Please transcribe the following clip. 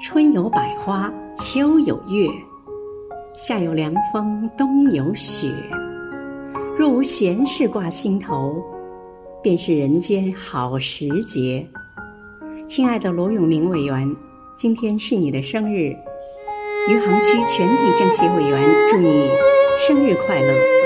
春有百花秋有月。夏有凉风冬有雪。若无闲事挂心头便是人间好时节。亲爱的罗永明委员今天是你的生日。余杭区全体政协委员祝你生日快乐。